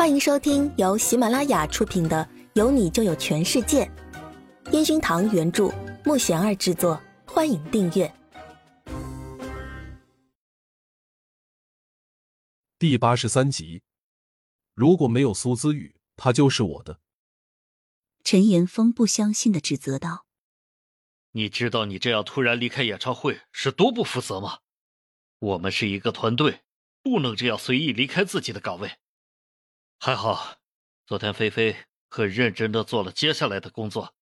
欢迎收听由喜马拉雅出品的《有你就有全世界》，烟熏堂原著，木贤儿制作。欢迎订阅第八十三集。如果没有苏姿雨，他就是我的。陈岩峰不相信的指责道：“你知道你这样突然离开演唱会是多不负责吗？我们是一个团队，不能这样随意离开自己的岗位。”还好，昨天菲菲很认真的做了接下来的工作。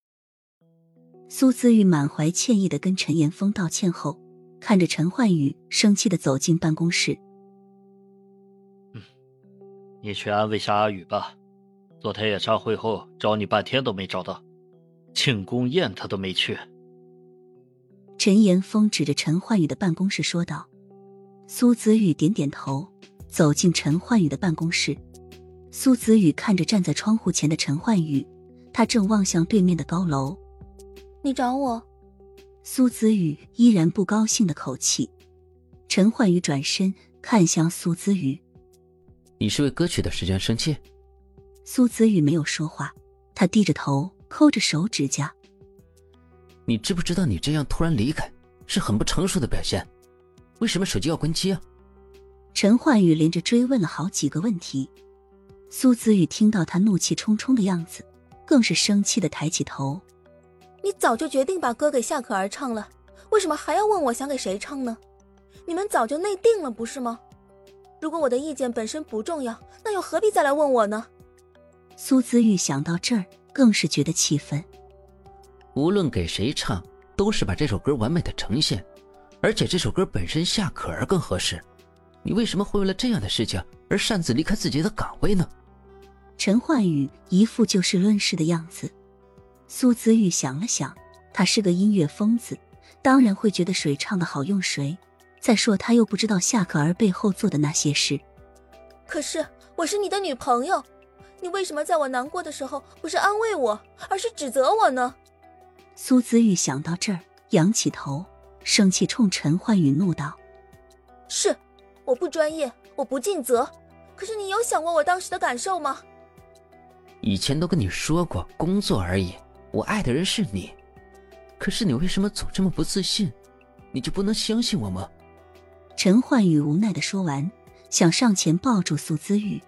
苏子玉满怀歉意的跟陈岩峰道歉后，看着陈焕宇生气的走进办公室。嗯，你去安慰下阿宇吧。昨天演唱会后找你半天都没找到，庆功宴他都没去。陈岩峰指着陈焕宇的办公室说道。苏子玉点点头，走进陈焕宇的办公室。苏子宇看着站在窗户前的陈焕宇，他正望向对面的高楼。你找我？苏子宇依然不高兴的口气。陈焕宇转身看向苏子宇：“你是为歌曲的时间生气？”苏子宇没有说话，他低着头抠着手指甲。你知不知道你这样突然离开是很不成熟的表现？为什么手机要关机啊？陈焕宇连着追问了好几个问题。苏子宇听到他怒气冲冲的样子，更是生气的抬起头。你早就决定把歌给夏可儿唱了，为什么还要问我想给谁唱呢？你们早就内定了，不是吗？如果我的意见本身不重要，那又何必再来问我呢？苏子玉想到这儿，更是觉得气愤。无论给谁唱，都是把这首歌完美的呈现，而且这首歌本身夏可儿更合适。你为什么会为了这样的事情而擅自离开自己的岗位呢？陈焕宇一副就事论事的样子。苏子玉想了想，他是个音乐疯子，当然会觉得谁唱的好用谁。再说他又不知道夏可儿背后做的那些事。可是我是你的女朋友，你为什么在我难过的时候不是安慰我，而是指责我呢？苏子玉想到这儿，仰起头，生气冲陈焕宇怒道：“是，我不专业，我不尽责。可是你有想过我当时的感受吗？”以前都跟你说过，工作而已。我爱的人是你，可是你为什么总这么不自信？你就不能相信我吗？陈焕宇无奈的说完，想上前抱住苏姿玉。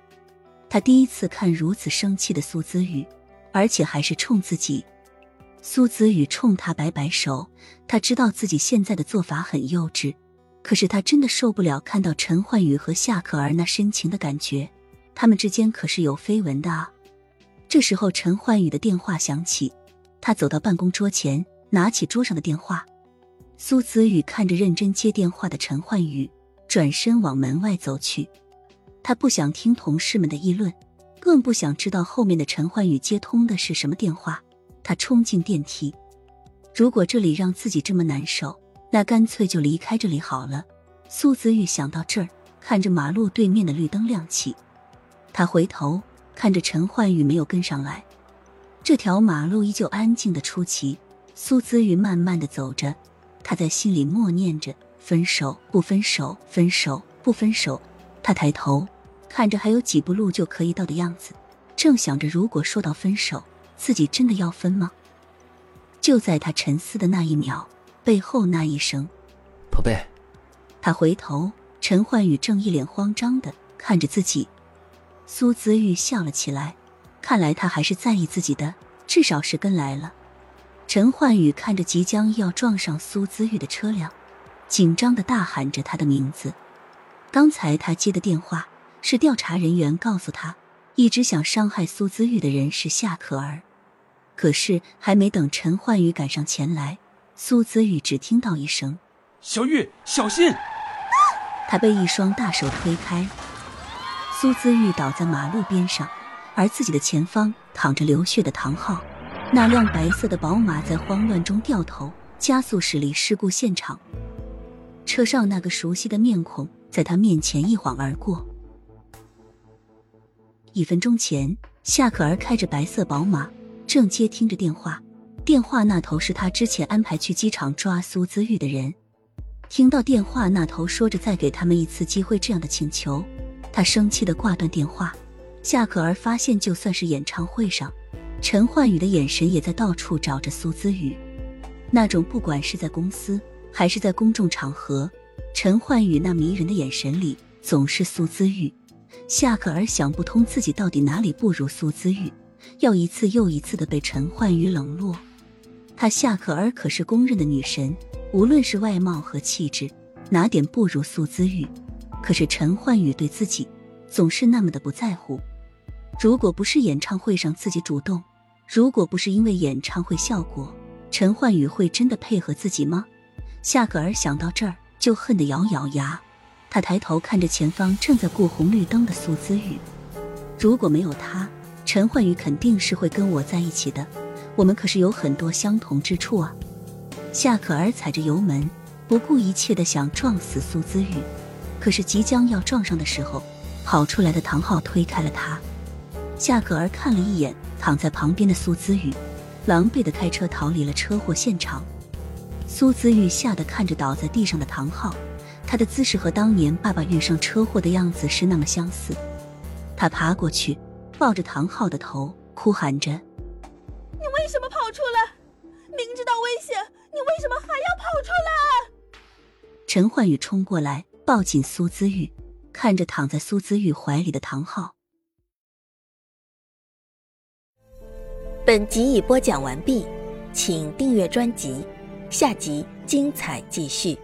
他第一次看如此生气的苏姿玉，而且还是冲自己。苏姿雨冲他摆摆手，他知道自己现在的做法很幼稚，可是他真的受不了看到陈焕宇和夏可儿那深情的感觉，他们之间可是有绯闻的啊。这时候，陈焕宇的电话响起，他走到办公桌前，拿起桌上的电话。苏子宇看着认真接电话的陈焕宇，转身往门外走去。他不想听同事们的议论，更不想知道后面的陈焕宇接通的是什么电话。他冲进电梯。如果这里让自己这么难受，那干脆就离开这里好了。苏子宇想到这儿，看着马路对面的绿灯亮起，他回头。看着陈焕宇没有跟上来，这条马路依旧安静的出奇。苏姿玉慢慢的走着，他在心里默念着：分手不分手，分手不分手。他抬头看着还有几步路就可以到的样子，正想着如果说到分手，自己真的要分吗？就在他沉思的那一秒，背后那一声“宝贝”，他回头，陈焕宇正一脸慌张的看着自己。苏姿玉笑了起来，看来他还是在意自己的，至少是跟来了。陈焕宇看着即将要撞上苏姿玉的车辆，紧张的大喊着他的名字。刚才他接的电话是调查人员告诉他，一直想伤害苏姿玉的人是夏可儿。可是还没等陈焕宇赶上前来，苏姿玉只听到一声：“小玉，小心！”他被一双大手推开。苏姿玉倒在马路边上，而自己的前方躺着流血的唐昊。那辆白色的宝马在慌乱中掉头，加速驶离事故现场。车上那个熟悉的面孔在他面前一晃而过。一分钟前，夏可儿开着白色宝马，正接听着电话。电话那头是他之前安排去机场抓苏姿玉的人。听到电话那头说着再给他们一次机会这样的请求。他生气的挂断电话，夏可儿发现，就算是演唱会上，陈焕宇的眼神也在到处找着苏姿雨。那种不管是在公司还是在公众场合，陈焕宇那迷人的眼神里总是苏姿玉。夏可儿想不通自己到底哪里不如苏姿玉，要一次又一次的被陈焕宇冷落。她夏可儿可是公认的女神，无论是外貌和气质，哪点不如苏姿玉？可是陈焕宇对自己总是那么的不在乎。如果不是演唱会上自己主动，如果不是因为演唱会效果，陈焕宇会真的配合自己吗？夏可儿想到这儿，就恨得咬咬牙。他抬头看着前方正在过红绿灯的苏姿雨，如果没有他，陈焕宇肯定是会跟我在一起的。我们可是有很多相同之处啊！夏可儿踩着油门，不顾一切的想撞死苏姿雨，可是即将要撞上的时候，跑出来的唐昊推开了他。夏可儿看了一眼躺在旁边的苏姿雨，狼狈的开车逃离了车祸现场。苏姿玉吓得看着倒在地上的唐昊。他的姿势和当年爸爸遇上车祸的样子是那么相似。他爬过去，抱着唐昊的头，哭喊着：“你为什么跑出来？明知道危险，你为什么还要跑出来？”陈焕宇冲过来，抱紧苏姿玉，看着躺在苏姿玉怀里的唐昊。本集已播讲完毕，请订阅专辑，下集精彩继续。